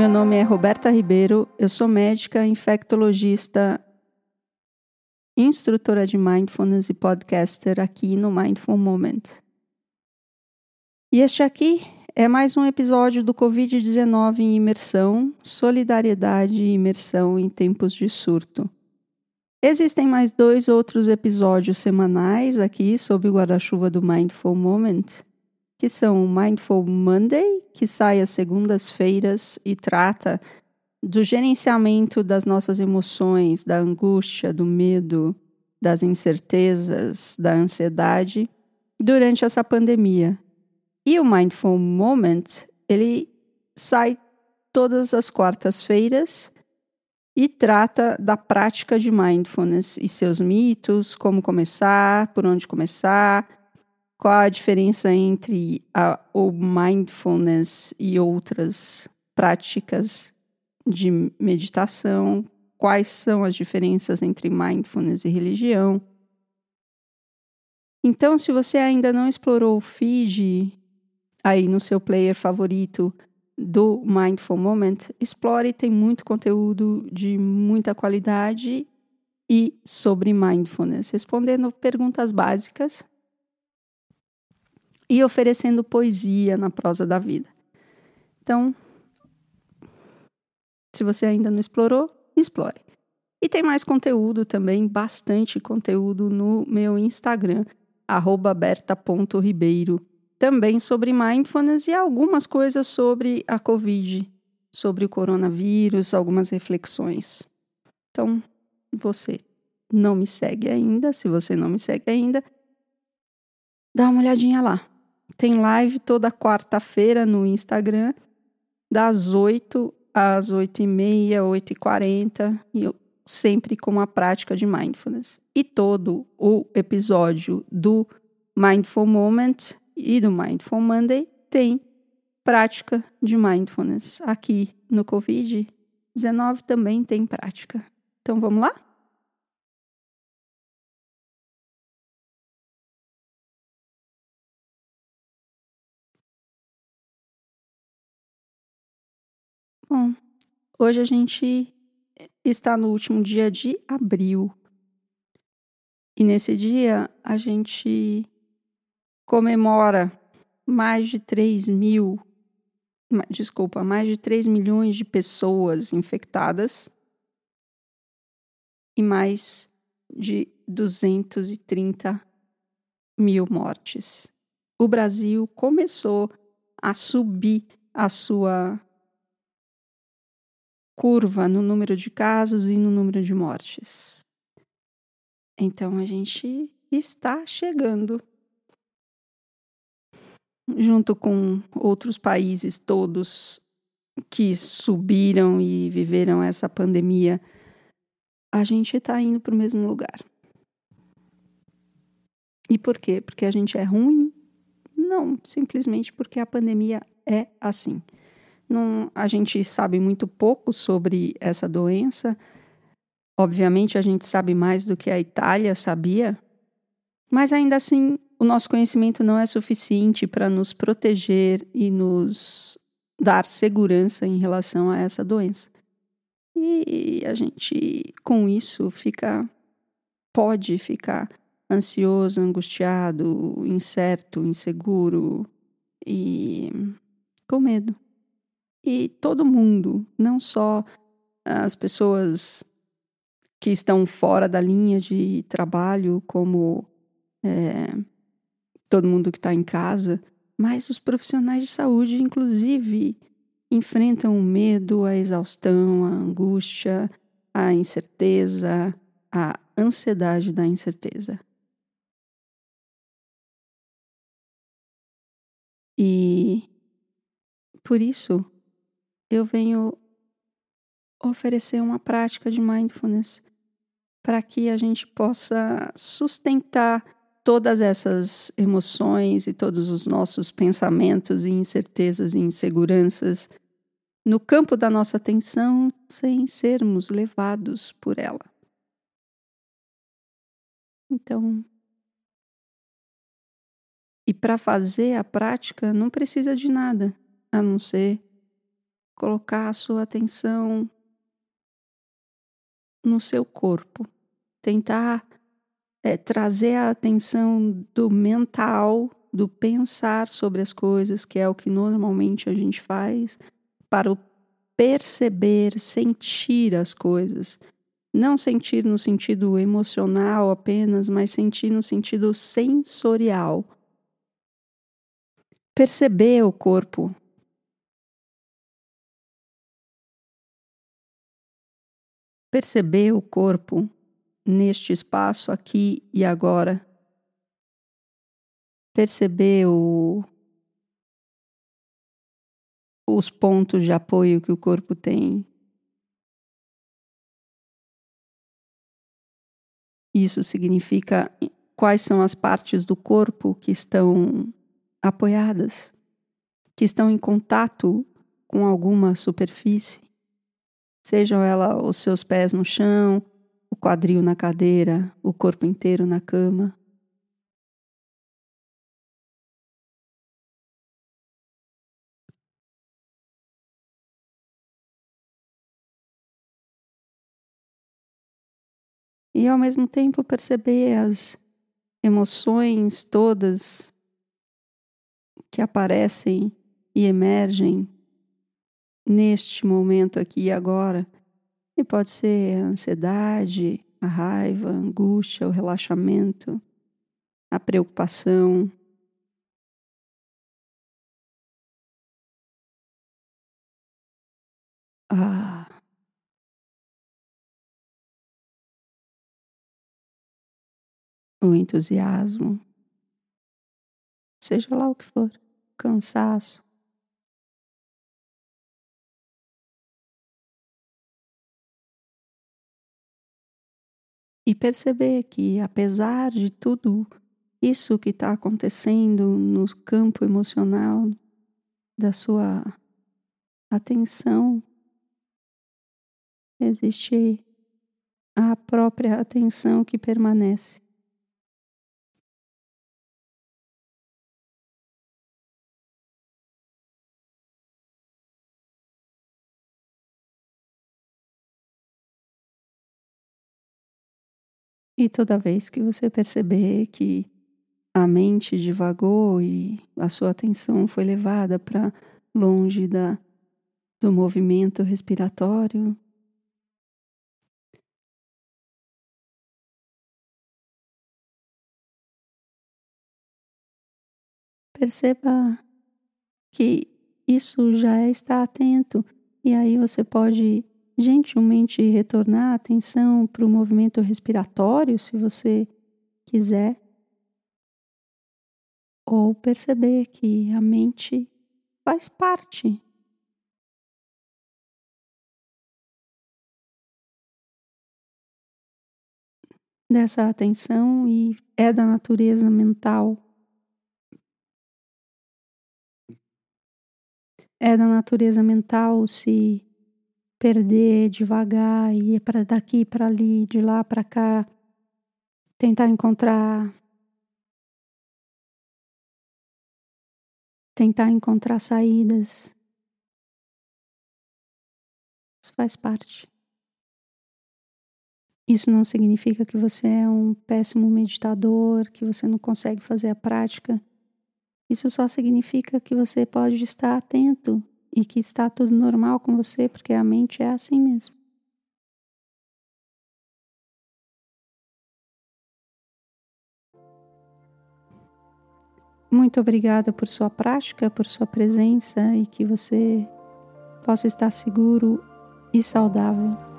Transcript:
Meu nome é Roberta Ribeiro, eu sou médica, infectologista, instrutora de mindfulness e podcaster aqui no Mindful Moment. E este aqui é mais um episódio do Covid-19 em imersão, solidariedade e imersão em tempos de surto. Existem mais dois outros episódios semanais aqui sob o guarda-chuva do Mindful Moment, que são o Mindful Monday, que sai às segundas-feiras e trata do gerenciamento das nossas emoções, da angústia, do medo, das incertezas, da ansiedade durante essa pandemia. E o Mindful Moment, ele sai todas as quartas-feiras e trata da prática de mindfulness e seus mitos, como começar, por onde começar, qual a diferença entre a, o mindfulness e outras práticas de meditação, quais são as diferenças entre mindfulness e religião. Então, se você ainda não explorou o feed aí no seu player favorito, do Mindful Moment, explore, tem muito conteúdo de muita qualidade e sobre mindfulness, respondendo perguntas básicas e oferecendo poesia na prosa da vida. Então, se você ainda não explorou, explore. E tem mais conteúdo também, bastante conteúdo no meu Instagram, berta.ribeiro também sobre mindfulness e algumas coisas sobre a Covid, sobre o coronavírus, algumas reflexões. Então, você não me segue ainda, se você não me segue ainda, dá uma olhadinha lá. Tem live toda quarta-feira no Instagram, das 8 às 8 e meia, 8 e 40, e eu sempre com a prática de mindfulness. E todo o episódio do Mindful Moment e do Mindful Monday tem prática de mindfulness. Aqui no Covid-19 também tem prática. Então vamos lá? Bom, hoje a gente está no último dia de abril. E nesse dia a gente comemora mais de 3 mil, desculpa, mais de 3 milhões de pessoas infectadas e mais de 230 mil mortes. O Brasil começou a subir a sua curva no número de casos e no número de mortes. Então a gente está chegando junto com outros países todos que subiram e viveram essa pandemia, a gente está indo para o mesmo lugar. E por quê? Porque a gente é ruim? Não, simplesmente porque a pandemia é assim. Não, a gente sabe muito pouco sobre essa doença. Obviamente, a gente sabe mais do que a Itália sabia, mas ainda assim o nosso conhecimento não é suficiente para nos proteger e nos dar segurança em relação a essa doença. E a gente, com isso, fica, pode ficar ansioso, angustiado, incerto, inseguro e com medo. E todo mundo, não só as pessoas que estão fora da linha de trabalho, como é, todo mundo que está em casa, mas os profissionais de saúde, inclusive, enfrentam o medo, a exaustão, a angústia, a incerteza, a ansiedade da incerteza. E por isso eu venho oferecer uma prática de mindfulness para que a gente possa sustentar todas essas emoções e todos os nossos pensamentos e incertezas e inseguranças no campo da nossa atenção sem sermos levados por ela. Então, e para fazer a prática não precisa de nada, a não ser colocar a sua atenção no seu corpo, tentar é, trazer a atenção do mental, do pensar sobre as coisas, que é o que normalmente a gente faz, para o perceber, sentir as coisas. Não sentir no sentido emocional apenas, mas sentir no sentido sensorial. Perceber o corpo. Perceber o corpo neste espaço aqui e agora. Perceber o, os pontos de apoio que o corpo tem. Isso significa quais são as partes do corpo que estão apoiadas, que estão em contato com alguma superfície, sejam ela os seus pés no chão, o quadril na cadeira, o corpo inteiro na cama. E ao mesmo tempo perceber as emoções todas que aparecem e emergem neste momento aqui e agora e pode ser a ansiedade, a raiva, a angústia, o relaxamento, a preocupação. Ah. O entusiasmo, seja lá o que for, cansaço. E perceber que, apesar de tudo isso que está acontecendo no campo emocional da sua atenção, existe a própria atenção que permanece. E toda vez que você perceber que a mente divagou e a sua atenção foi levada para longe da, do movimento respiratório, perceba que isso já está atento. E aí você pode gentilmente retornar a atenção para o movimento respiratório, se você quiser, ou perceber que a mente faz parte dessa atenção e é da natureza mental. É da natureza mental se perder devagar, ir para daqui para ali, de lá para cá, tentar encontrar tentar encontrar saídas. Isso faz parte. Isso não significa que você é um péssimo meditador, que você não consegue fazer a prática. Isso só significa que você pode estar atento e que está tudo normal com você, porque a mente é assim mesmo. Muito obrigada por sua prática, por sua presença e que você possa estar seguro e saudável.